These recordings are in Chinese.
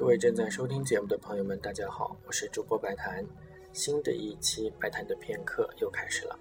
各位正在收听节目的朋友们，大家好，我是主播白谈。新的一期白谈的片刻又开始了。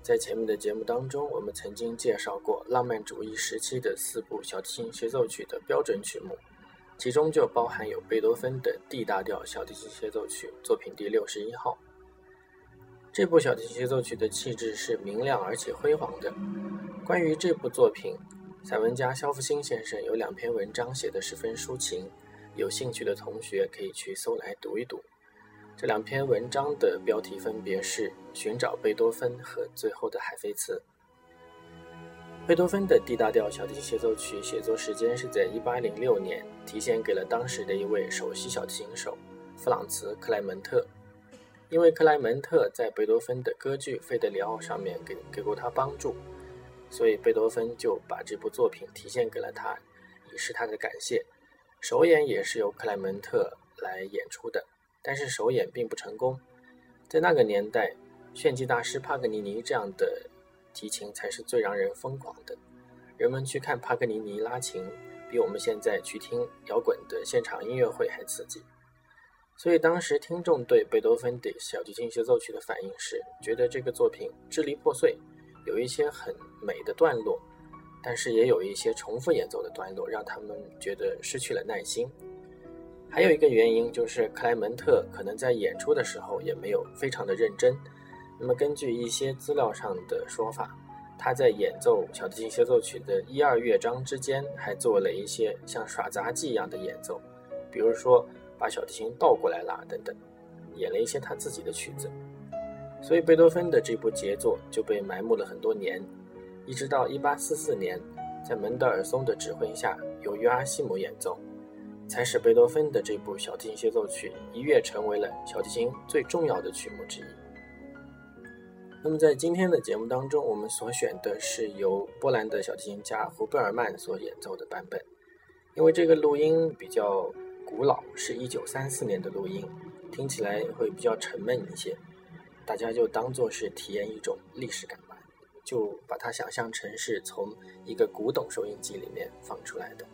在前面的节目当中，我们曾经介绍过浪漫主义时期的四部小提琴协奏曲的标准曲目，其中就包含有贝多芬的 D 大调小提琴协奏曲作品第六十一号。这部小提琴协奏曲的气质是明亮而且辉煌的。关于这部作品，散文家肖复兴先生有两篇文章写得十分抒情，有兴趣的同学可以去搜来读一读。这两篇文章的标题分别是《寻找贝多芬》和《最后的海菲茨》。贝多芬的 D 大调小提琴协奏曲写作时间是在1806年，提献给了当时的一位首席小提琴手弗朗茨·克莱门特。因为克莱门特在贝多芬的歌剧《费德里奥》上面给给过他帮助，所以贝多芬就把这部作品提献给了他，以示他的感谢。首演也是由克莱门特来演出的。但是首演并不成功，在那个年代，炫技大师帕格尼尼这样的提琴才是最让人疯狂的。人们去看帕格尼尼拉琴，比我们现在去听摇滚的现场音乐会还刺激。所以当时听众对贝多芬的小提琴协奏曲的反应是，觉得这个作品支离破碎，有一些很美的段落，但是也有一些重复演奏的段落，让他们觉得失去了耐心。还有一个原因就是克莱门特可能在演出的时候也没有非常的认真。那么根据一些资料上的说法，他在演奏小提琴协奏曲的一二乐章之间还做了一些像耍杂技一样的演奏，比如说把小提琴倒过来拉等等，演了一些他自己的曲子。所以贝多芬的这部杰作就被埋没了很多年，一直到1844年，在门德尔松的指挥下由约阿希姆演奏。才使贝多芬的这部小提琴协奏曲一跃成为了小提琴最重要的曲目之一。那么在今天的节目当中，我们所选的是由波兰的小提琴家胡贝尔曼所演奏的版本，因为这个录音比较古老，是一九三四年的录音，听起来会比较沉闷一些，大家就当做是体验一种历史感，就把它想象成是从一个古董收音机里面放出来的。